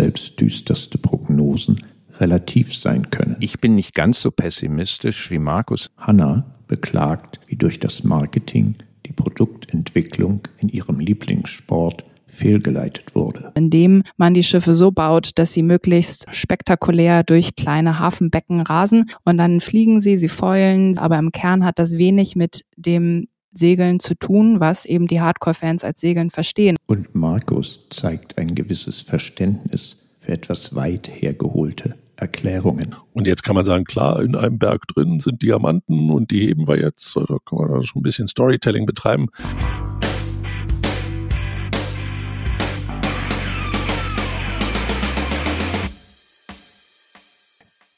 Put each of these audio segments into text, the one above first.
selbst düsterste Prognosen relativ sein können. Ich bin nicht ganz so pessimistisch wie Markus. Hanna beklagt, wie durch das Marketing die Produktentwicklung in ihrem Lieblingssport fehlgeleitet wurde. Indem man die Schiffe so baut, dass sie möglichst spektakulär durch kleine Hafenbecken rasen und dann fliegen sie, sie feulen, aber im Kern hat das wenig mit dem Segeln zu tun, was eben die Hardcore-Fans als Segeln verstehen. Und Markus zeigt ein gewisses Verständnis für etwas weit hergeholte Erklärungen. Und jetzt kann man sagen, klar, in einem Berg drin sind Diamanten und die heben wir jetzt. Da kann man da schon ein bisschen Storytelling betreiben.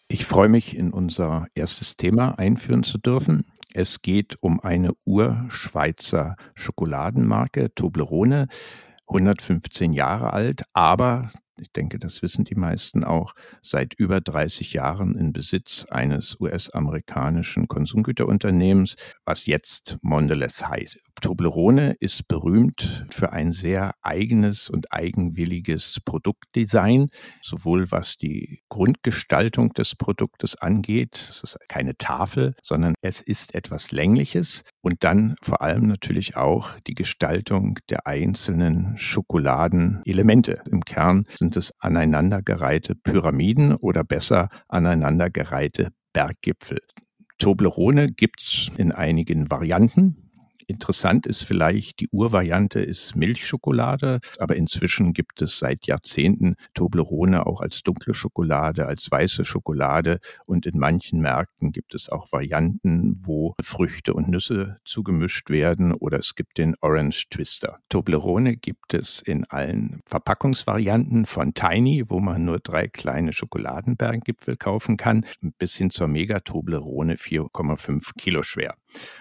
Ich freue mich, in unser erstes Thema einführen zu dürfen. Es geht um eine Urschweizer Schokoladenmarke, Toblerone, 115 Jahre alt, aber ich denke, das wissen die meisten auch, seit über 30 Jahren in Besitz eines US-amerikanischen Konsumgüterunternehmens, was jetzt Mondelez heißt. Toblerone ist berühmt für ein sehr eigenes und eigenwilliges Produktdesign, sowohl was die Grundgestaltung des Produktes angeht. Es ist keine Tafel, sondern es ist etwas Längliches und dann vor allem natürlich auch die Gestaltung der einzelnen Schokoladenelemente. Im Kern sind es aneinandergereihte Pyramiden oder besser aneinandergereihte Berggipfel. Toblerone gibt es in einigen Varianten. Interessant ist vielleicht, die Urvariante ist Milchschokolade, aber inzwischen gibt es seit Jahrzehnten Toblerone auch als dunkle Schokolade, als weiße Schokolade und in manchen Märkten gibt es auch Varianten, wo Früchte und Nüsse zugemischt werden oder es gibt den Orange Twister. Toblerone gibt es in allen Verpackungsvarianten von Tiny, wo man nur drei kleine Schokoladenberggipfel kaufen kann, bis hin zur Mega Toblerone 4,5 Kilo schwer.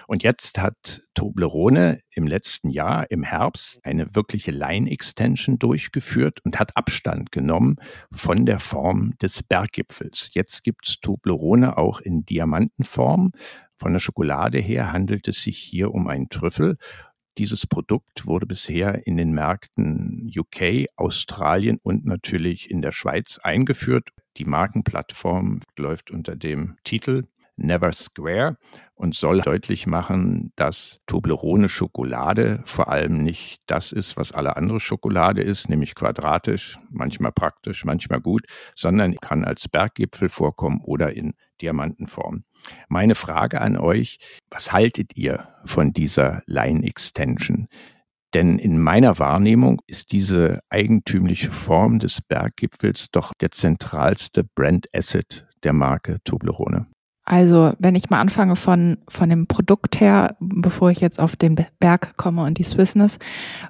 Und jetzt hat Toblerone im letzten Jahr im Herbst eine wirkliche Line-Extension durchgeführt und hat Abstand genommen von der Form des Berggipfels. Jetzt gibt es Toblerone auch in Diamantenform. Von der Schokolade her handelt es sich hier um einen Trüffel. Dieses Produkt wurde bisher in den Märkten UK, Australien und natürlich in der Schweiz eingeführt. Die Markenplattform läuft unter dem Titel Never Square und soll deutlich machen, dass Toblerone Schokolade vor allem nicht das ist, was alle andere Schokolade ist, nämlich quadratisch, manchmal praktisch, manchmal gut, sondern kann als Berggipfel vorkommen oder in Diamantenform. Meine Frage an euch, was haltet ihr von dieser Line Extension? Denn in meiner Wahrnehmung ist diese eigentümliche Form des Berggipfels doch der zentralste Brand Asset der Marke Toblerone. Also, wenn ich mal anfange von, von dem Produkt her, bevor ich jetzt auf den Berg komme und die Swissness,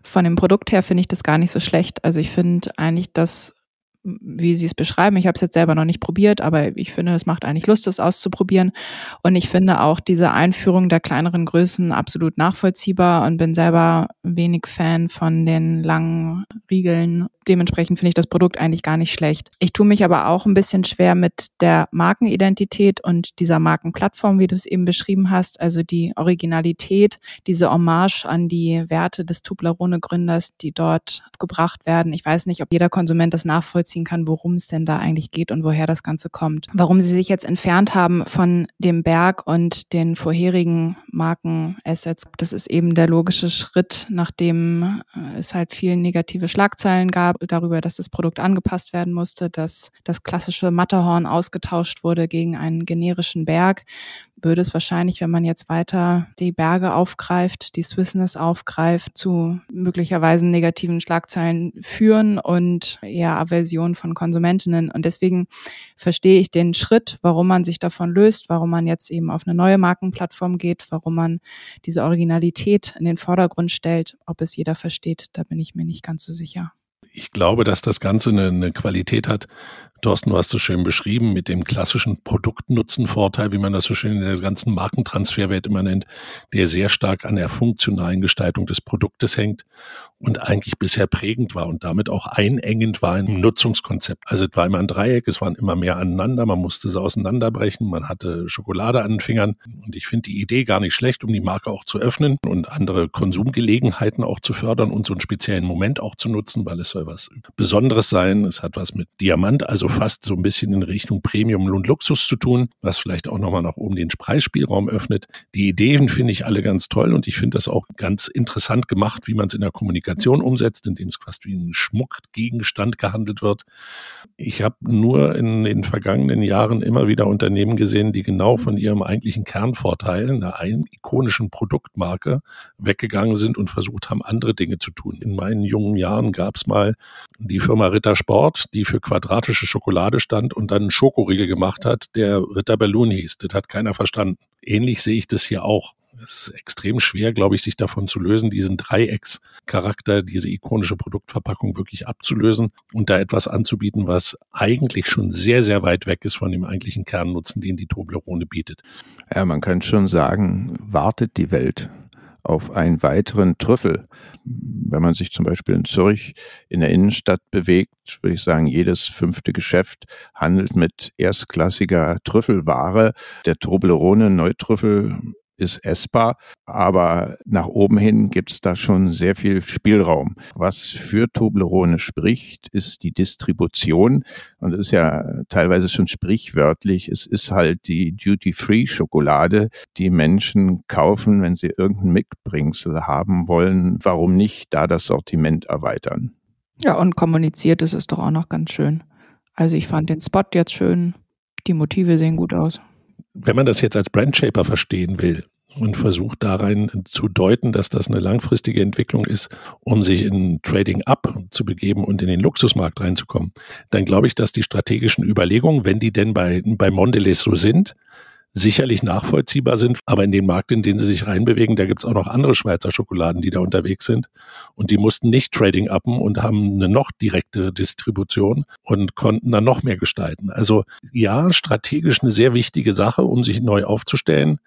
von dem Produkt her finde ich das gar nicht so schlecht. Also, ich finde eigentlich, dass wie Sie es beschreiben. Ich habe es jetzt selber noch nicht probiert, aber ich finde, es macht eigentlich Lust, es auszuprobieren. Und ich finde auch diese Einführung der kleineren Größen absolut nachvollziehbar und bin selber wenig Fan von den langen Riegeln. Dementsprechend finde ich das Produkt eigentlich gar nicht schlecht. Ich tue mich aber auch ein bisschen schwer mit der Markenidentität und dieser Markenplattform, wie du es eben beschrieben hast. Also die Originalität, diese Hommage an die Werte des Tublerone-Gründers, die dort gebracht werden. Ich weiß nicht, ob jeder Konsument das nachvollziehen kann, worum es denn da eigentlich geht und woher das Ganze kommt. Warum sie sich jetzt entfernt haben von dem Berg und den vorherigen Markenassets, das ist eben der logische Schritt, nachdem äh, es halt viele negative Schlagzeilen gab darüber, dass das Produkt angepasst werden musste, dass das klassische Matterhorn ausgetauscht wurde gegen einen generischen Berg würde es wahrscheinlich, wenn man jetzt weiter die Berge aufgreift, die Swissness aufgreift, zu möglicherweise negativen Schlagzeilen führen und eher Aversion von Konsumentinnen. Und deswegen verstehe ich den Schritt, warum man sich davon löst, warum man jetzt eben auf eine neue Markenplattform geht, warum man diese Originalität in den Vordergrund stellt. Ob es jeder versteht, da bin ich mir nicht ganz so sicher ich glaube, dass das Ganze eine, eine, Qualität hat, Thorsten, du hast es schön beschrieben mit dem klassischen Produktnutzenvorteil, wie man das so schön in der ganzen Markentransferwelt immer nennt, der sehr stark an der funktionalen Gestaltung des Produktes hängt und eigentlich bisher prägend war und damit auch einengend war im Nutzungskonzept. Also es war immer ein Dreieck, es waren immer mehr aneinander, man musste sie auseinanderbrechen, man hatte Schokolade an den Fingern und ich finde die Idee gar nicht schlecht, um die Marke auch zu öffnen und andere Konsumgelegenheiten auch zu fördern und so einen speziellen Moment auch zu nutzen, weil es soll was Besonderes sein. Es hat was mit Diamant, also fast so ein bisschen in Richtung Premium und Luxus zu tun, was vielleicht auch nochmal nach oben den Preisspielraum öffnet. Die Ideen finde ich alle ganz toll und ich finde das auch ganz interessant gemacht, wie man es in der Kommunikation umsetzt, indem es fast wie ein Schmuckgegenstand gehandelt wird. Ich habe nur in den vergangenen Jahren immer wieder Unternehmen gesehen, die genau von ihrem eigentlichen Kernvorteil, einer ikonischen Produktmarke, weggegangen sind und versucht haben, andere Dinge zu tun. In meinen jungen Jahren gab es mal die Firma Ritter Sport, die für quadratische Schokolade stand und dann einen Schokoriegel gemacht hat, der Ritter Balloon hieß. Das hat keiner verstanden. Ähnlich sehe ich das hier auch. Es ist extrem schwer, glaube ich, sich davon zu lösen, diesen Dreieckscharakter, diese ikonische Produktverpackung wirklich abzulösen und da etwas anzubieten, was eigentlich schon sehr, sehr weit weg ist von dem eigentlichen Kernnutzen, den die Toblerone bietet. Ja, man kann schon sagen, wartet die Welt auf einen weiteren Trüffel. Wenn man sich zum Beispiel in Zürich in der Innenstadt bewegt, würde ich sagen, jedes fünfte Geschäft handelt mit erstklassiger Trüffelware. Der Toblerone Neutrüffel ist essbar, aber nach oben hin gibt es da schon sehr viel Spielraum. Was für Toblerone spricht, ist die Distribution und das ist ja teilweise schon sprichwörtlich. Es ist halt die Duty-Free-Schokolade, die Menschen kaufen, wenn sie irgendein Mitbringsel haben wollen. Warum nicht da das Sortiment erweitern? Ja, und kommuniziert ist es doch auch noch ganz schön. Also ich fand den Spot jetzt schön. Die Motive sehen gut aus wenn man das jetzt als Brandshaper verstehen will und versucht darein zu deuten, dass das eine langfristige Entwicklung ist, um sich in Trading Up zu begeben und in den Luxusmarkt reinzukommen, dann glaube ich, dass die strategischen Überlegungen, wenn die denn bei, bei Mondelez so sind, sicherlich nachvollziehbar sind, aber in den Markt, in den sie sich reinbewegen, da gibt's auch noch andere Schweizer Schokoladen, die da unterwegs sind. Und die mussten nicht Trading uppen und haben eine noch direkte Distribution und konnten dann noch mehr gestalten. Also ja, strategisch eine sehr wichtige Sache, um sich neu aufzustellen.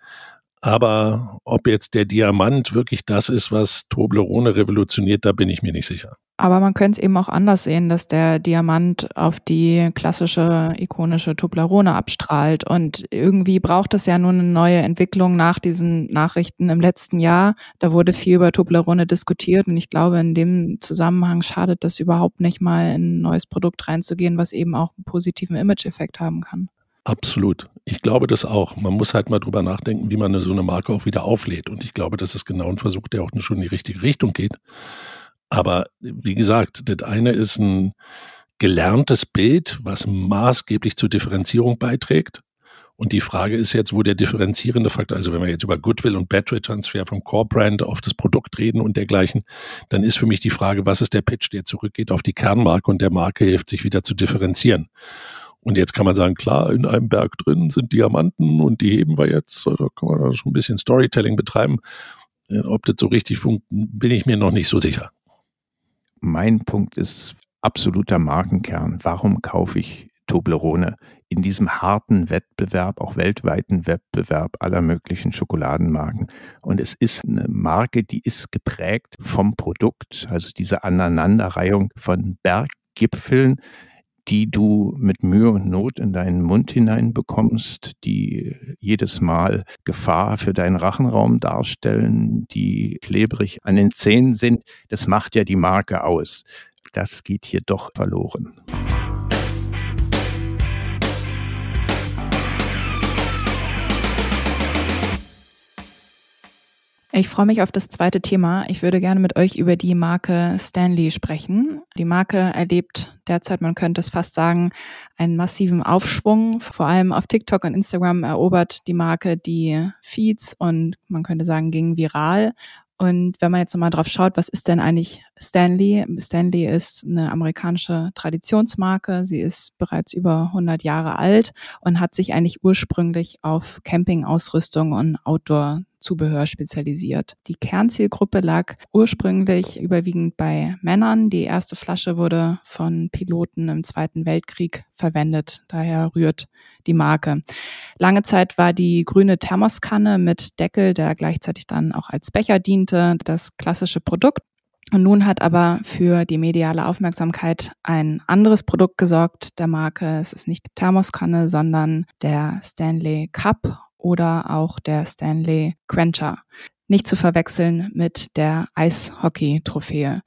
Aber ob jetzt der Diamant wirklich das ist, was Toblerone revolutioniert, da bin ich mir nicht sicher. Aber man könnte es eben auch anders sehen, dass der Diamant auf die klassische ikonische Toblerone abstrahlt. Und irgendwie braucht es ja nur eine neue Entwicklung nach diesen Nachrichten im letzten Jahr. Da wurde viel über Toblerone diskutiert und ich glaube, in dem Zusammenhang schadet das überhaupt nicht mal, in ein neues Produkt reinzugehen, was eben auch einen positiven Image-Effekt haben kann. Absolut. Ich glaube das auch. Man muss halt mal drüber nachdenken, wie man so eine Marke auch wieder auflädt. Und ich glaube, das ist genau ein Versuch, der auch schon in die richtige Richtung geht. Aber wie gesagt, das eine ist ein gelerntes Bild, was maßgeblich zur Differenzierung beiträgt. Und die Frage ist jetzt, wo der differenzierende Faktor, also wenn wir jetzt über Goodwill und Battery Transfer vom Core Brand auf das Produkt reden und dergleichen, dann ist für mich die Frage, was ist der Pitch, der zurückgeht auf die Kernmarke und der Marke hilft, sich wieder zu differenzieren. Und jetzt kann man sagen, klar, in einem Berg drin sind Diamanten und die heben wir jetzt. Da kann man da schon ein bisschen Storytelling betreiben. Äh, ob das so richtig funktioniert, bin ich mir noch nicht so sicher. Mein Punkt ist absoluter Markenkern. Warum kaufe ich Toblerone in diesem harten Wettbewerb, auch weltweiten Wettbewerb aller möglichen Schokoladenmarken. Und es ist eine Marke, die ist geprägt vom Produkt, also diese Aneinanderreihung von Berggipfeln, die du mit Mühe und Not in deinen Mund hinein bekommst, die jedes Mal Gefahr für deinen Rachenraum darstellen, die klebrig an den Zähnen sind. Das macht ja die Marke aus. Das geht hier doch verloren. Ich freue mich auf das zweite Thema. Ich würde gerne mit euch über die Marke Stanley sprechen. Die Marke erlebt derzeit, man könnte es fast sagen, einen massiven Aufschwung. Vor allem auf TikTok und Instagram erobert die Marke die Feeds und man könnte sagen, ging viral. Und wenn man jetzt nochmal drauf schaut, was ist denn eigentlich Stanley? Stanley ist eine amerikanische Traditionsmarke. Sie ist bereits über 100 Jahre alt und hat sich eigentlich ursprünglich auf Campingausrüstung und Outdoor Zubehör spezialisiert. Die Kernzielgruppe lag ursprünglich überwiegend bei Männern. Die erste Flasche wurde von Piloten im Zweiten Weltkrieg verwendet. Daher rührt die Marke. Lange Zeit war die grüne Thermoskanne mit Deckel, der gleichzeitig dann auch als Becher diente, das klassische Produkt. Und nun hat aber für die mediale Aufmerksamkeit ein anderes Produkt gesorgt der Marke. Es ist nicht die Thermoskanne, sondern der Stanley Cup oder auch der Stanley Quencher. Nicht zu verwechseln mit der Eishockey-Trophäe.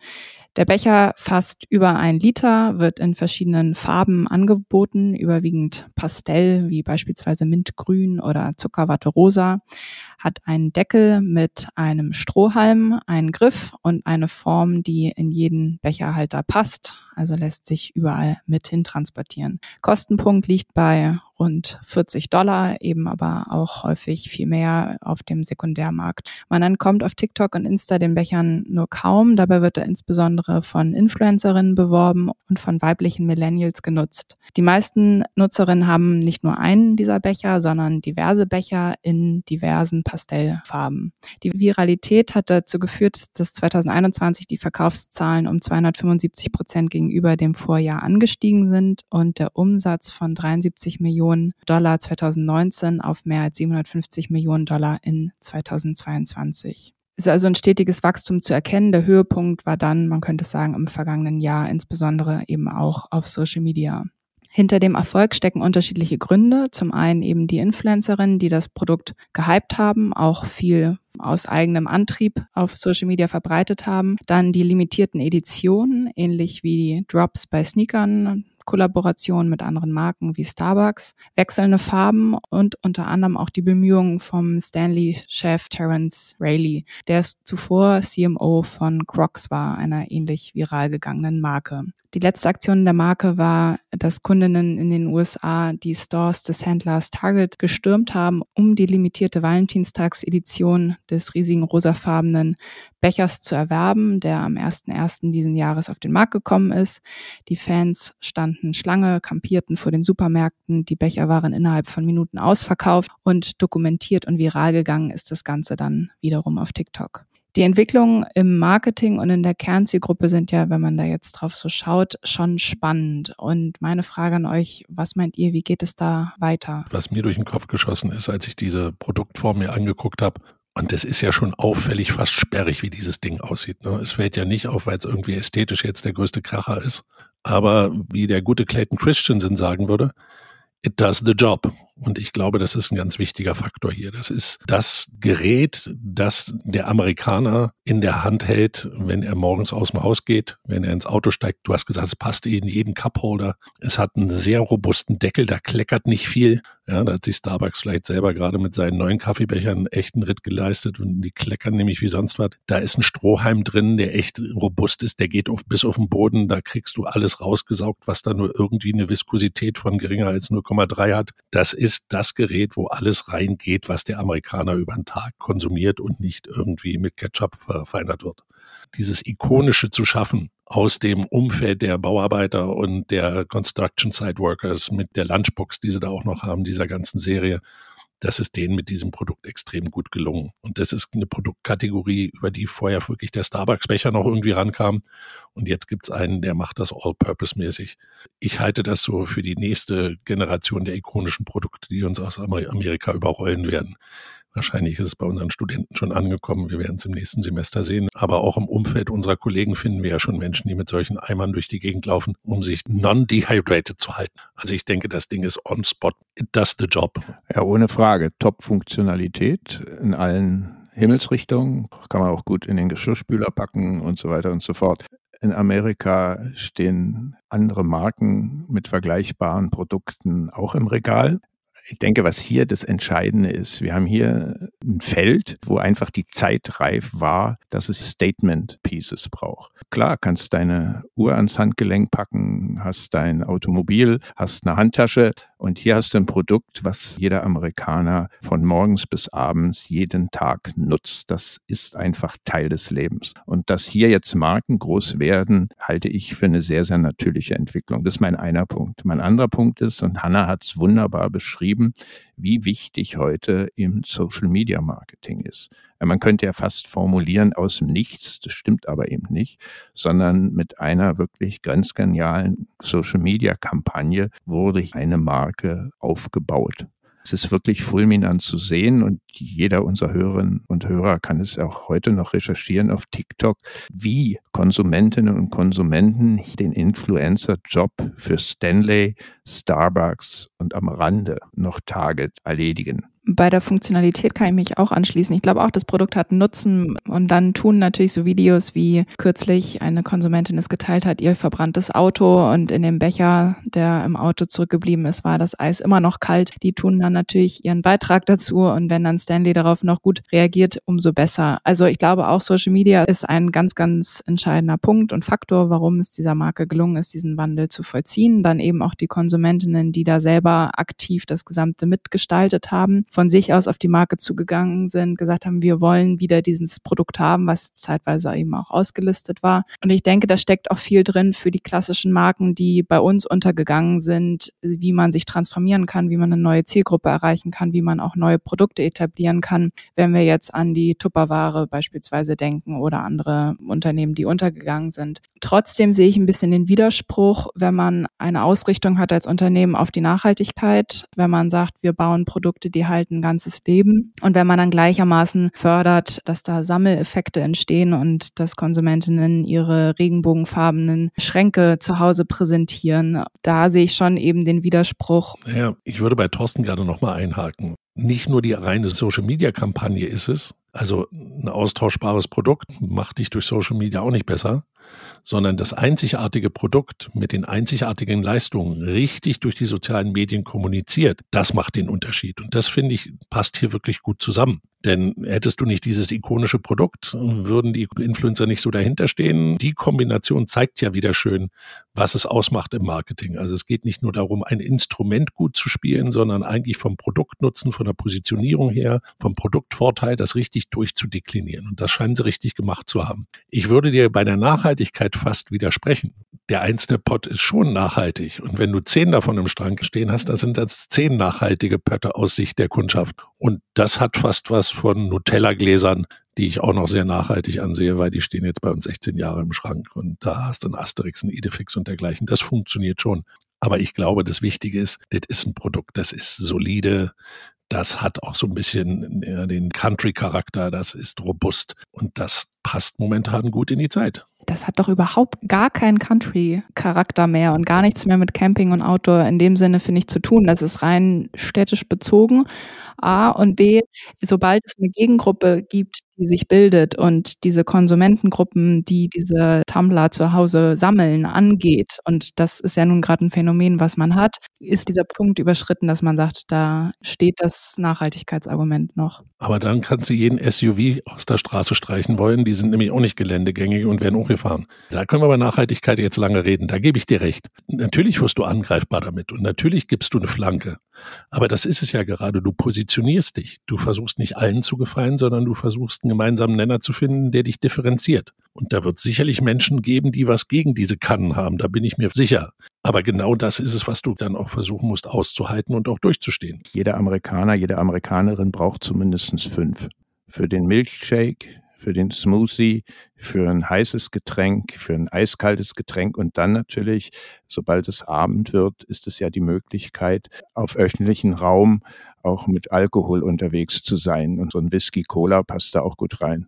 Der Becher fasst über ein Liter, wird in verschiedenen Farben angeboten, überwiegend Pastell, wie beispielsweise Mintgrün oder Zuckerwatte rosa, hat einen Deckel mit einem Strohhalm, einen Griff und eine Form, die in jeden Becherhalter passt, also lässt sich überall mit hintransportieren. Kostenpunkt liegt bei rund 40 Dollar, eben aber auch häufig viel mehr auf dem Sekundärmarkt. Man entkommt auf TikTok und Insta den Bechern nur kaum. Dabei wird er insbesondere von Influencerinnen beworben und von weiblichen Millennials genutzt. Die meisten Nutzerinnen haben nicht nur einen dieser Becher, sondern diverse Becher in diversen Pastellfarben. Die Viralität hat dazu geführt, dass 2021 die Verkaufszahlen um 275 Prozent gegenüber dem Vorjahr angestiegen sind und der Umsatz von 73 Millionen Dollar 2019 auf mehr als 750 Millionen Dollar in 2022. Es ist also ein stetiges Wachstum zu erkennen. Der Höhepunkt war dann, man könnte sagen, im vergangenen Jahr, insbesondere eben auch auf Social Media. Hinter dem Erfolg stecken unterschiedliche Gründe. Zum einen eben die Influencerinnen, die das Produkt gehypt haben, auch viel aus eigenem Antrieb auf Social Media verbreitet haben. Dann die limitierten Editionen, ähnlich wie die Drops bei Sneakern, Kollaborationen mit anderen Marken wie Starbucks, wechselnde Farben und unter anderem auch die Bemühungen vom Stanley-Chef Terence Rayleigh, der zuvor CMO von Crocs war, einer ähnlich viral gegangenen Marke. Die letzte Aktion der Marke war, dass Kundinnen in den USA die Stores des Händlers Target gestürmt haben, um die limitierte Valentinstagsedition des riesigen rosafarbenen Bechers zu erwerben, der am 1.1. diesen Jahres auf den Markt gekommen ist. Die Fans standen Schlange, kampierten vor den Supermärkten. Die Becher waren innerhalb von Minuten ausverkauft und dokumentiert und viral gegangen ist das Ganze dann wiederum auf TikTok. Die Entwicklungen im Marketing und in der Kernzielgruppe sind ja, wenn man da jetzt drauf so schaut, schon spannend. Und meine Frage an euch, was meint ihr, wie geht es da weiter? Was mir durch den Kopf geschossen ist, als ich diese Produktform mir angeguckt habe, und das ist ja schon auffällig fast sperrig, wie dieses Ding aussieht. Ne? Es fällt ja nicht auf, weil es irgendwie ästhetisch jetzt der größte Kracher ist. Aber wie der gute Clayton Christensen sagen würde, it does the job. Und ich glaube, das ist ein ganz wichtiger Faktor hier. Das ist das Gerät, das der Amerikaner in der Hand hält, wenn er morgens aus dem Haus geht, wenn er ins Auto steigt. Du hast gesagt, es passt in jeden Cupholder. Es hat einen sehr robusten Deckel, da kleckert nicht viel. Ja, da hat sich Starbucks vielleicht selber gerade mit seinen neuen Kaffeebechern einen echten Ritt geleistet und die kleckern nämlich wie sonst was. Da ist ein Strohhalm drin, der echt robust ist, der geht auf, bis auf den Boden, da kriegst du alles rausgesaugt, was da nur irgendwie eine Viskosität von geringer als 0,3 hat. Das ist das Gerät, wo alles reingeht, was der Amerikaner über den Tag konsumiert und nicht irgendwie mit Ketchup verfeinert wird. Dieses Ikonische zu schaffen, aus dem Umfeld der Bauarbeiter und der Construction Site Workers mit der Lunchbox, die sie da auch noch haben, dieser ganzen Serie. Das ist denen mit diesem Produkt extrem gut gelungen. Und das ist eine Produktkategorie, über die vorher wirklich der Starbucks-Becher noch irgendwie rankam. Und jetzt gibt's einen, der macht das all-purpose-mäßig. Ich halte das so für die nächste Generation der ikonischen Produkte, die uns aus Amerika überrollen werden. Wahrscheinlich ist es bei unseren Studenten schon angekommen. Wir werden es im nächsten Semester sehen. Aber auch im Umfeld unserer Kollegen finden wir ja schon Menschen, die mit solchen Eimern durch die Gegend laufen, um sich non-dehydrated zu halten. Also ich denke, das Ding ist on spot. It does the job. Ja, ohne Frage. Top-Funktionalität in allen Himmelsrichtungen. Kann man auch gut in den Geschirrspüler packen und so weiter und so fort. In Amerika stehen andere Marken mit vergleichbaren Produkten auch im Regal. Ich denke, was hier das Entscheidende ist, wir haben hier ein Feld, wo einfach die Zeit reif war, dass es Statement Pieces braucht. Klar, kannst deine Uhr ans Handgelenk packen, hast dein Automobil, hast eine Handtasche und hier hast du ein Produkt, was jeder Amerikaner von morgens bis abends jeden Tag nutzt. Das ist einfach Teil des Lebens. Und dass hier jetzt Marken groß werden, halte ich für eine sehr, sehr natürliche Entwicklung. Das ist mein einer Punkt. Mein anderer Punkt ist, und Hannah hat es wunderbar beschrieben, wie wichtig heute im Social Media Marketing ist. Man könnte ja fast formulieren aus dem Nichts, das stimmt aber eben nicht, sondern mit einer wirklich ganz genialen Social Media Kampagne wurde eine Marke aufgebaut. Es ist wirklich fulminant zu sehen und jeder unserer Hörerinnen und Hörer kann es auch heute noch recherchieren auf TikTok, wie Konsumentinnen und Konsumenten den Influencer-Job für Stanley, Starbucks und am Rande noch Target erledigen bei der Funktionalität kann ich mich auch anschließen. Ich glaube auch, das Produkt hat einen Nutzen und dann tun natürlich so Videos wie kürzlich eine Konsumentin es geteilt hat, ihr verbranntes Auto und in dem Becher, der im Auto zurückgeblieben ist, war das Eis immer noch kalt. Die tun dann natürlich ihren Beitrag dazu und wenn dann Stanley darauf noch gut reagiert, umso besser. Also ich glaube auch Social Media ist ein ganz, ganz entscheidender Punkt und Faktor, warum es dieser Marke gelungen ist, diesen Wandel zu vollziehen. Dann eben auch die Konsumentinnen, die da selber aktiv das Gesamte mitgestaltet haben von sich aus auf die Marke zugegangen sind, gesagt haben, wir wollen wieder dieses Produkt haben, was zeitweise eben auch ausgelistet war. Und ich denke, da steckt auch viel drin für die klassischen Marken, die bei uns untergegangen sind, wie man sich transformieren kann, wie man eine neue Zielgruppe erreichen kann, wie man auch neue Produkte etablieren kann, wenn wir jetzt an die Tupperware beispielsweise denken oder andere Unternehmen, die untergegangen sind. Trotzdem sehe ich ein bisschen den Widerspruch, wenn man eine Ausrichtung hat als Unternehmen auf die Nachhaltigkeit, wenn man sagt, wir bauen Produkte, die halt ein ganzes Leben. Und wenn man dann gleichermaßen fördert, dass da Sammeleffekte entstehen und dass Konsumentinnen ihre regenbogenfarbenen Schränke zu Hause präsentieren, da sehe ich schon eben den Widerspruch. Ja, ich würde bei Thorsten gerade nochmal einhaken. Nicht nur die reine Social-Media-Kampagne ist es, also ein austauschbares Produkt macht dich durch Social Media auch nicht besser, sondern das einzigartige Produkt mit den einzigartigen Leistungen richtig durch die sozialen Medien kommuniziert, das macht den Unterschied. Und das finde ich passt hier wirklich gut zusammen. Denn hättest du nicht dieses ikonische Produkt, würden die Influencer nicht so dahinter stehen. Die Kombination zeigt ja wieder schön, was es ausmacht im Marketing. Also es geht nicht nur darum, ein Instrument gut zu spielen, sondern eigentlich vom Produktnutzen, von der Positionierung her, vom Produktvorteil, das richtig durchzudeklinieren. Und das scheinen sie richtig gemacht zu haben. Ich würde dir bei der Nachhaltigkeit fast widersprechen. Der einzelne Pot ist schon nachhaltig. Und wenn du zehn davon im Strang stehen hast, dann sind das zehn nachhaltige Pötte aus Sicht der Kundschaft. Und das hat fast was von Nutella-Gläsern, die ich auch noch sehr nachhaltig ansehe, weil die stehen jetzt bei uns 16 Jahre im Schrank. Und da hast du einen Asterix, einen Idefix und dergleichen. Das funktioniert schon. Aber ich glaube, das Wichtige ist, das ist ein Produkt, das ist solide, das hat auch so ein bisschen den Country-Charakter, das ist robust und das passt momentan gut in die Zeit das hat doch überhaupt gar keinen Country-Charakter mehr und gar nichts mehr mit Camping und Outdoor in dem Sinne, finde ich, zu tun. Das ist rein städtisch bezogen. A und B, sobald es eine Gegengruppe gibt, die sich bildet und diese Konsumentengruppen, die diese Tumblr zu Hause sammeln, angeht, und das ist ja nun gerade ein Phänomen, was man hat, ist dieser Punkt überschritten, dass man sagt, da steht das Nachhaltigkeitsargument noch. Aber dann kannst du jeden SUV aus der Straße streichen wollen, die sind nämlich auch nicht geländegängig und werden hochgefahren. Da können wir bei Nachhaltigkeit jetzt lange reden, da gebe ich dir recht. Natürlich wirst du angreifbar damit und natürlich gibst du eine Flanke. Aber das ist es ja gerade, du positionierst dich. Du versuchst nicht allen zu gefallen, sondern du versuchst einen gemeinsamen Nenner zu finden, der dich differenziert. Und da wird sicherlich Menschen geben, die was gegen diese Kannen haben, da bin ich mir sicher. Aber genau das ist es, was du dann auch versuchen musst auszuhalten und auch durchzustehen. Jeder Amerikaner, jede Amerikanerin braucht zumindest fünf. Für den Milkshake, für den Smoothie, für ein heißes Getränk, für ein eiskaltes Getränk und dann natürlich, sobald es Abend wird, ist es ja die Möglichkeit, auf öffentlichen Raum auch mit Alkohol unterwegs zu sein. Und so ein Whisky Cola passt da auch gut rein.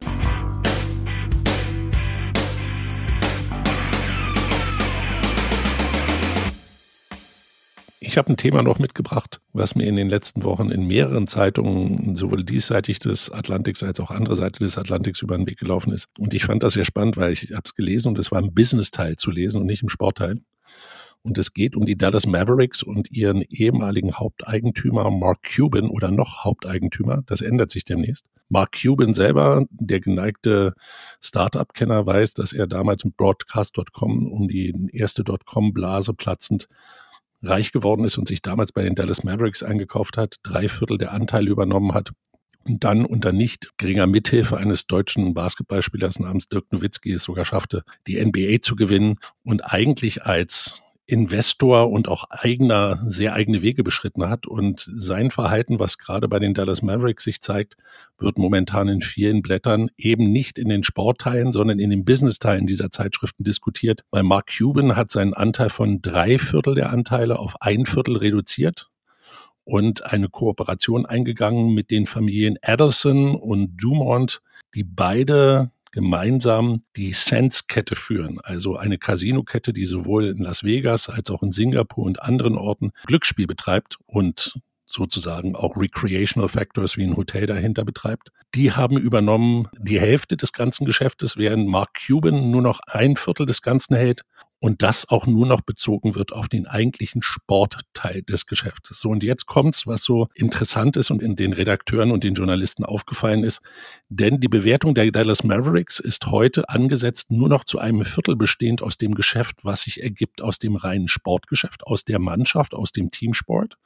Ich habe ein Thema noch mitgebracht, was mir in den letzten Wochen in mehreren Zeitungen sowohl diesseitig des Atlantiks als auch andere Seite des Atlantiks über den Weg gelaufen ist. Und ich fand das sehr spannend, weil ich habe es gelesen und es war im Business-Teil zu lesen und nicht im Sportteil. Und es geht um die Dallas Mavericks und ihren ehemaligen Haupteigentümer Mark Cuban oder noch Haupteigentümer. Das ändert sich demnächst. Mark Cuban selber, der geneigte Startup-Kenner, weiß, dass er damals mit Broadcast.com um die erste .com-Blase platzend reich geworden ist und sich damals bei den Dallas Mavericks eingekauft hat, drei Viertel der Anteile übernommen hat und dann unter nicht geringer Mithilfe eines deutschen Basketballspielers namens Dirk Nowitzki es sogar schaffte, die NBA zu gewinnen und eigentlich als Investor und auch eigener, sehr eigene Wege beschritten hat. Und sein Verhalten, was gerade bei den Dallas Mavericks sich zeigt, wird momentan in vielen Blättern eben nicht in den Sportteilen, sondern in den Business-Teilen dieser Zeitschriften diskutiert. Weil Mark Cuban hat seinen Anteil von drei Viertel der Anteile auf ein Viertel reduziert und eine Kooperation eingegangen mit den Familien Adelson und Dumont, die beide gemeinsam die Sands-Kette führen, also eine Casino-Kette, die sowohl in Las Vegas als auch in Singapur und anderen Orten Glücksspiel betreibt und sozusagen auch Recreational Factors wie ein Hotel dahinter betreibt. Die haben übernommen die Hälfte des ganzen Geschäftes, während Mark Cuban nur noch ein Viertel des Ganzen hält und das auch nur noch bezogen wird auf den eigentlichen Sportteil des Geschäftes. So, und jetzt kommt's, was so interessant ist und in den Redakteuren und den Journalisten aufgefallen ist, denn die Bewertung der Dallas Mavericks ist heute angesetzt nur noch zu einem Viertel bestehend aus dem Geschäft, was sich ergibt aus dem reinen Sportgeschäft, aus der Mannschaft, aus dem Teamsport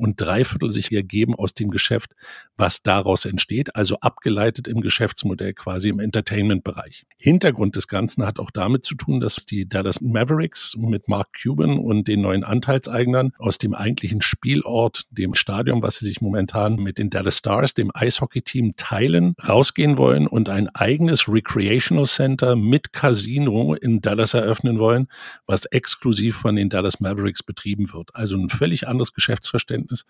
und drei Viertel sich ergeben aus dem Geschäft, was daraus entsteht, also abgeleitet im Geschäftsmodell quasi im Entertainment-Bereich. Hintergrund des Ganzen hat auch damit zu tun, dass die Dallas Mavericks mit Mark Cuban und den neuen Anteilseignern aus dem eigentlichen Spielort, dem Stadion, was sie sich momentan mit den Dallas Stars, dem Eishockey-Team teilen, rausgehen wollen und ein eigenes Recreational Center mit Casino in Dallas eröffnen wollen, was exklusiv von den Dallas Mavericks betrieben wird. Also ein völlig anderes Geschäftsverständnis,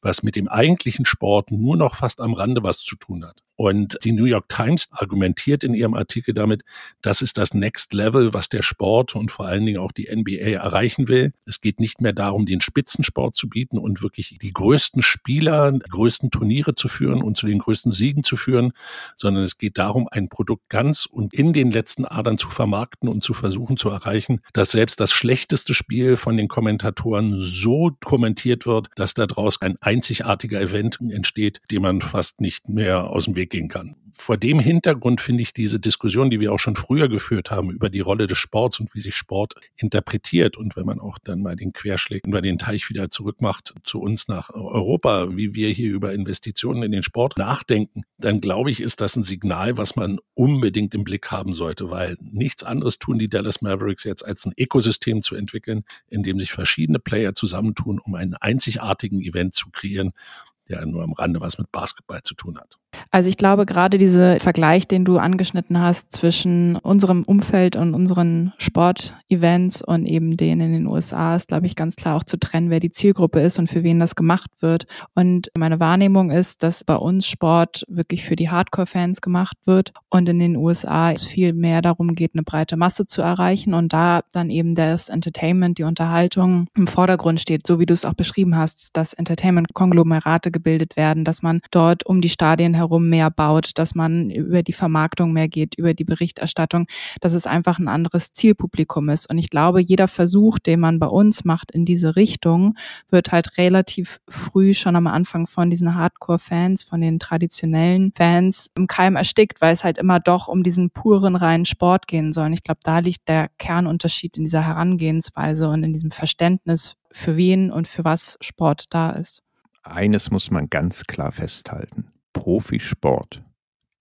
was mit dem eigentlichen Sport nur noch fast am Rande was zu tun hat. Und die New York Times argumentiert in ihrem Artikel damit, das ist das Next Level, was der Sport und vor allen Dingen auch die NBA erreichen will. Es geht nicht mehr darum, den Spitzensport zu bieten und wirklich die größten Spieler, die größten Turniere zu führen und zu den größten Siegen zu führen, sondern es geht darum, ein Produkt ganz und in den letzten Adern zu vermarkten und zu versuchen zu erreichen, dass selbst das schlechteste Spiel von den Kommentatoren so kommentiert wird, dass daraus ein einzigartiger Event entsteht, den man fast nicht mehr aus dem Weg gehen kann. Vor dem Hintergrund finde ich diese Diskussion, die wir auch schon früher geführt haben über die Rolle des Sports und wie sich Sport interpretiert und wenn man auch dann mal den Querschläg über den Teich wieder zurückmacht zu uns nach Europa, wie wir hier über Investitionen in den Sport nachdenken, dann glaube ich, ist das ein Signal, was man unbedingt im Blick haben sollte, weil nichts anderes tun die Dallas Mavericks jetzt als ein Ökosystem zu entwickeln, in dem sich verschiedene Player zusammentun, um einen einzigartigen Event zu kreieren, der nur am Rande was mit Basketball zu tun hat. Also ich glaube, gerade dieser Vergleich, den du angeschnitten hast zwischen unserem Umfeld und unseren Sportevents und eben denen in den USA, ist, glaube ich, ganz klar auch zu trennen, wer die Zielgruppe ist und für wen das gemacht wird. Und meine Wahrnehmung ist, dass bei uns Sport wirklich für die Hardcore-Fans gemacht wird und in den USA es viel mehr darum geht, eine breite Masse zu erreichen und da dann eben das Entertainment, die Unterhaltung im Vordergrund steht, so wie du es auch beschrieben hast, dass Entertainment-Konglomerate gebildet werden, dass man dort um die Stadien herum herum mehr baut, dass man über die Vermarktung mehr geht, über die Berichterstattung, dass es einfach ein anderes Zielpublikum ist. Und ich glaube, jeder Versuch, den man bei uns macht in diese Richtung, wird halt relativ früh schon am Anfang von diesen Hardcore-Fans, von den traditionellen Fans im Keim erstickt, weil es halt immer doch um diesen puren reinen Sport gehen soll. Und ich glaube, da liegt der Kernunterschied in dieser Herangehensweise und in diesem Verständnis, für wen und für was Sport da ist. Eines muss man ganz klar festhalten. Profisport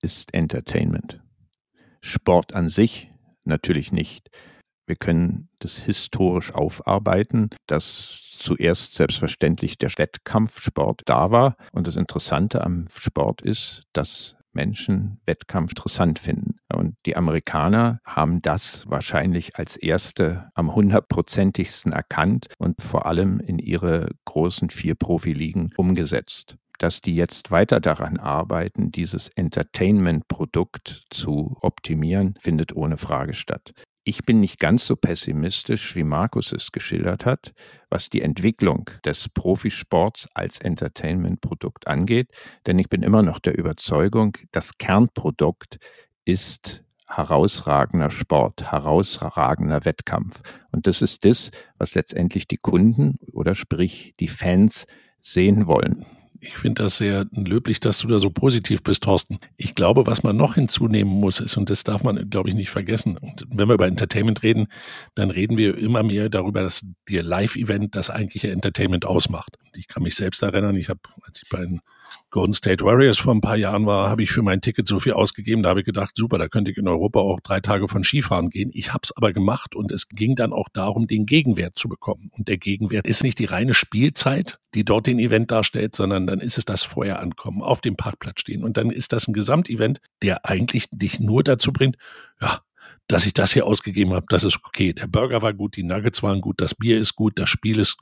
ist Entertainment. Sport an sich natürlich nicht. Wir können das historisch aufarbeiten, dass zuerst selbstverständlich der Wettkampfsport da war. Und das Interessante am Sport ist, dass Menschen Wettkampf interessant finden. Und die Amerikaner haben das wahrscheinlich als erste am hundertprozentigsten erkannt und vor allem in ihre großen vier Profiligen umgesetzt dass die jetzt weiter daran arbeiten, dieses Entertainment-Produkt zu optimieren, findet ohne Frage statt. Ich bin nicht ganz so pessimistisch, wie Markus es geschildert hat, was die Entwicklung des Profisports als Entertainment-Produkt angeht, denn ich bin immer noch der Überzeugung, das Kernprodukt ist herausragender Sport, herausragender Wettkampf. Und das ist das, was letztendlich die Kunden oder sprich die Fans sehen wollen ich finde das sehr löblich, dass du da so positiv bist, Thorsten. Ich glaube, was man noch hinzunehmen muss, ist, und das darf man, glaube ich, nicht vergessen. Und wenn wir über Entertainment reden, dann reden wir immer mehr darüber, dass der Live-Event das eigentliche Entertainment ausmacht. Und ich kann mich selbst erinnern, ich habe, als ich bei den Golden State Warriors vor ein paar Jahren war, habe ich für mein Ticket so viel ausgegeben. Da habe ich gedacht, super, da könnte ich in Europa auch drei Tage von Skifahren gehen. Ich habe es aber gemacht und es ging dann auch darum, den Gegenwert zu bekommen. Und der Gegenwert ist nicht die reine Spielzeit, die dort den Event darstellt, sondern dann ist es das vorher ankommen, auf dem Parkplatz stehen. Und dann ist das ein Gesamtevent, der eigentlich dich nur dazu bringt, ja, dass ich das hier ausgegeben habe, das ist okay. Der Burger war gut, die Nuggets waren gut, das Bier ist gut, das Spiel ist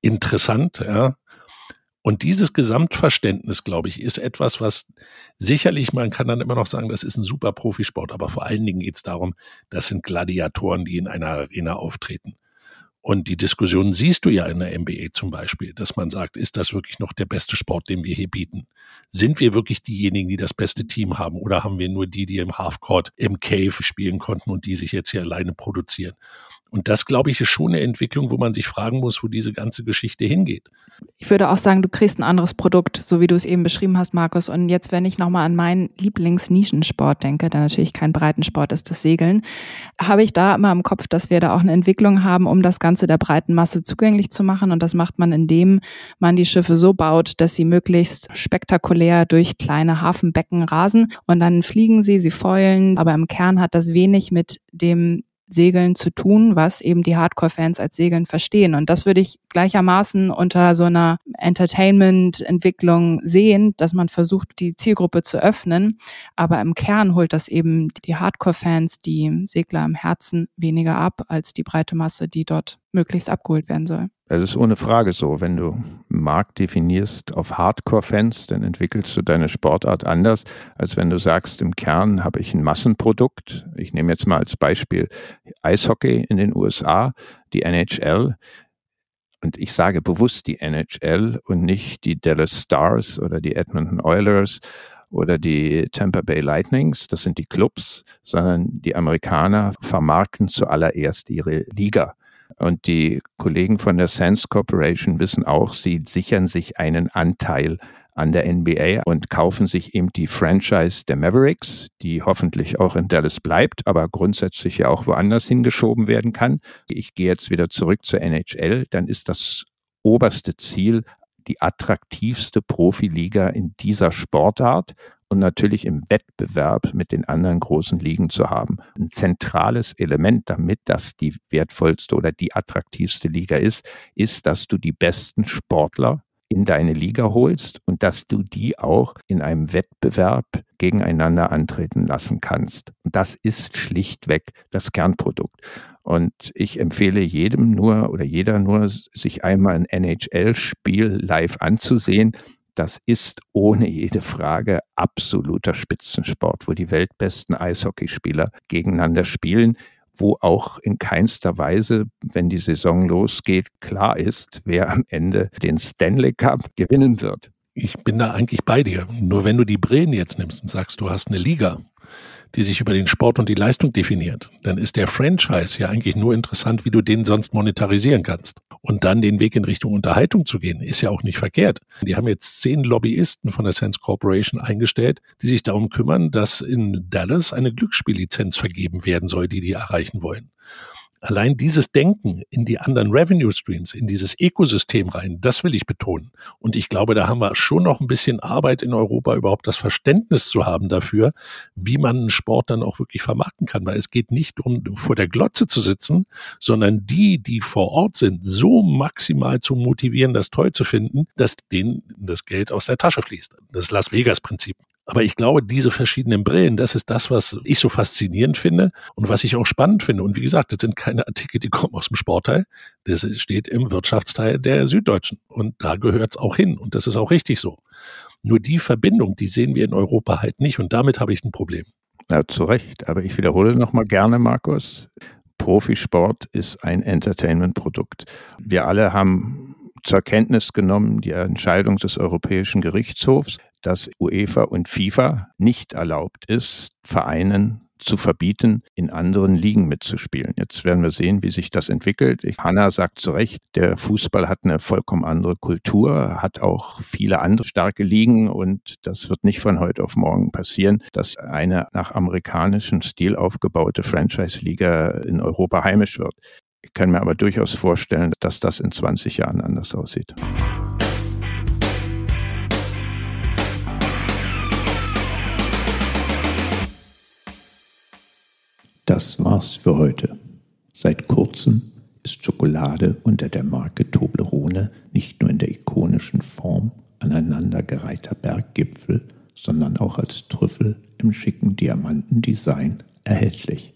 interessant, ja. Und dieses Gesamtverständnis, glaube ich, ist etwas, was sicherlich, man kann dann immer noch sagen, das ist ein super Profisport, aber vor allen Dingen geht es darum, das sind Gladiatoren, die in einer Arena auftreten. Und die Diskussion siehst du ja in der NBA zum Beispiel, dass man sagt, ist das wirklich noch der beste Sport, den wir hier bieten? Sind wir wirklich diejenigen, die das beste Team haben? Oder haben wir nur die, die im Halfcourt, im Cave spielen konnten und die sich jetzt hier alleine produzieren? Und das, glaube ich, ist schon eine Entwicklung, wo man sich fragen muss, wo diese ganze Geschichte hingeht. Ich würde auch sagen, du kriegst ein anderes Produkt, so wie du es eben beschrieben hast, Markus. Und jetzt, wenn ich nochmal an meinen Lieblingsnischensport denke, der natürlich kein Breitensport ist, das Segeln, habe ich da immer im Kopf, dass wir da auch eine Entwicklung haben, um das Ganze der breiten Masse zugänglich zu machen. Und das macht man, indem man die Schiffe so baut, dass sie möglichst spektakulär durch kleine Hafenbecken rasen. Und dann fliegen sie, sie feulen. Aber im Kern hat das wenig mit dem Segeln zu tun, was eben die Hardcore-Fans als Segeln verstehen. Und das würde ich gleichermaßen unter so einer Entertainment-Entwicklung sehen, dass man versucht, die Zielgruppe zu öffnen. Aber im Kern holt das eben die Hardcore-Fans, die Segler im Herzen weniger ab als die breite Masse, die dort möglichst abgeholt werden soll. Das ist ohne Frage so. Wenn du Markt definierst auf Hardcore-Fans, dann entwickelst du deine Sportart anders, als wenn du sagst, im Kern habe ich ein Massenprodukt. Ich nehme jetzt mal als Beispiel Eishockey in den USA, die NHL. Und ich sage bewusst die NHL und nicht die Dallas Stars oder die Edmonton Oilers oder die Tampa Bay Lightnings, das sind die Clubs, sondern die Amerikaner vermarkten zuallererst ihre Liga. Und die Kollegen von der Sense Corporation wissen auch, sie sichern sich einen Anteil an der NBA und kaufen sich eben die Franchise der Mavericks, die hoffentlich auch in Dallas bleibt, aber grundsätzlich ja auch woanders hingeschoben werden kann. Ich gehe jetzt wieder zurück zur NHL, dann ist das oberste Ziel die attraktivste Profiliga in dieser Sportart und natürlich im Wettbewerb mit den anderen großen Ligen zu haben. Ein zentrales Element, damit das die wertvollste oder die attraktivste Liga ist, ist, dass du die besten Sportler in deine Liga holst und dass du die auch in einem Wettbewerb gegeneinander antreten lassen kannst. Und das ist schlichtweg das Kernprodukt. Und ich empfehle jedem nur oder jeder nur, sich einmal ein NHL-Spiel live anzusehen das ist ohne jede Frage absoluter Spitzensport, wo die weltbesten Eishockeyspieler gegeneinander spielen, wo auch in keinster Weise, wenn die Saison losgeht, klar ist, wer am Ende den Stanley Cup gewinnen wird. Ich bin da eigentlich bei dir. Nur wenn du die Brillen jetzt nimmst und sagst, du hast eine Liga, die sich über den Sport und die Leistung definiert, dann ist der Franchise ja eigentlich nur interessant, wie du den sonst monetarisieren kannst. Und dann den Weg in Richtung Unterhaltung zu gehen, ist ja auch nicht verkehrt. Die haben jetzt zehn Lobbyisten von der Sense Corporation eingestellt, die sich darum kümmern, dass in Dallas eine Glücksspiellizenz vergeben werden soll, die die erreichen wollen allein dieses Denken in die anderen Revenue Streams, in dieses Ökosystem rein, das will ich betonen. Und ich glaube, da haben wir schon noch ein bisschen Arbeit in Europa, überhaupt das Verständnis zu haben dafür, wie man einen Sport dann auch wirklich vermarkten kann. Weil es geht nicht um vor der Glotze zu sitzen, sondern die, die vor Ort sind, so maximal zu motivieren, das toll zu finden, dass denen das Geld aus der Tasche fließt. Das Las Vegas Prinzip. Aber ich glaube, diese verschiedenen Brillen, das ist das, was ich so faszinierend finde und was ich auch spannend finde. Und wie gesagt, das sind keine Artikel, die kommen aus dem Sportteil. Das steht im Wirtschaftsteil der Süddeutschen. Und da gehört es auch hin. Und das ist auch richtig so. Nur die Verbindung, die sehen wir in Europa halt nicht. Und damit habe ich ein Problem. Ja, zu Recht. Aber ich wiederhole nochmal gerne, Markus. Profisport ist ein Entertainment-Produkt. Wir alle haben zur Kenntnis genommen die Entscheidung des Europäischen Gerichtshofs, dass UEFA und FIFA nicht erlaubt ist, Vereinen zu verbieten, in anderen Ligen mitzuspielen. Jetzt werden wir sehen, wie sich das entwickelt. Hanna sagt zu Recht, der Fußball hat eine vollkommen andere Kultur, hat auch viele andere starke Ligen und das wird nicht von heute auf morgen passieren, dass eine nach amerikanischem Stil aufgebaute Franchise-Liga in Europa heimisch wird. Ich kann mir aber durchaus vorstellen, dass das in 20 Jahren anders aussieht. Das war's für heute. Seit kurzem ist Schokolade unter der Marke Toblerone nicht nur in der ikonischen Form aneinandergereihter Berggipfel, sondern auch als Trüffel im schicken Diamantendesign erhältlich.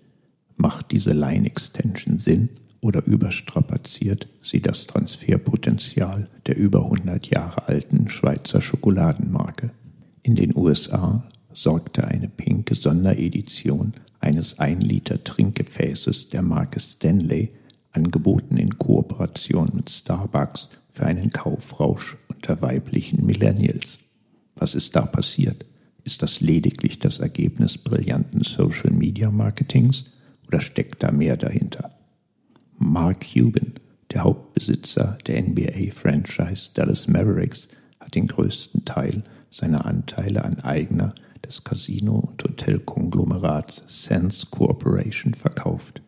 Macht diese Line Extension Sinn oder überstrapaziert sie das Transferpotenzial der über 100 Jahre alten Schweizer Schokoladenmarke? In den USA sorgte eine pinke Sonderedition eines 1 Liter Trinkgefäßes der Marke Stanley, angeboten in Kooperation mit Starbucks, für einen Kaufrausch unter weiblichen Millennials. Was ist da passiert? Ist das lediglich das Ergebnis brillanten Social Media Marketings oder steckt da mehr dahinter? Mark Cuban, der Hauptbesitzer der NBA-Franchise Dallas Mavericks, hat den größten Teil seiner Anteile an Eigner des Casino- und Hotelkonglomerats Sands Corporation verkauft.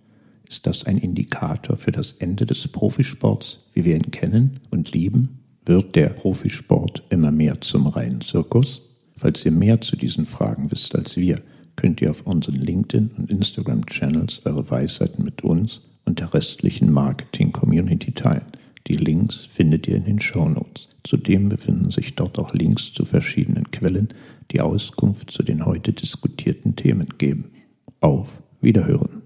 Ist das ein Indikator für das Ende des Profisports, wie wir ihn kennen und lieben? Wird der Profisport immer mehr zum reinen Zirkus? Falls ihr mehr zu diesen Fragen wisst als wir, könnt ihr auf unseren LinkedIn- und Instagram-Channels eure Weisheiten mit uns und der restlichen Marketing-Community teilen. Die Links findet ihr in den Show Notes. Zudem befinden sich dort auch Links zu verschiedenen Quellen, die Auskunft zu den heute diskutierten Themen geben. Auf Wiederhören!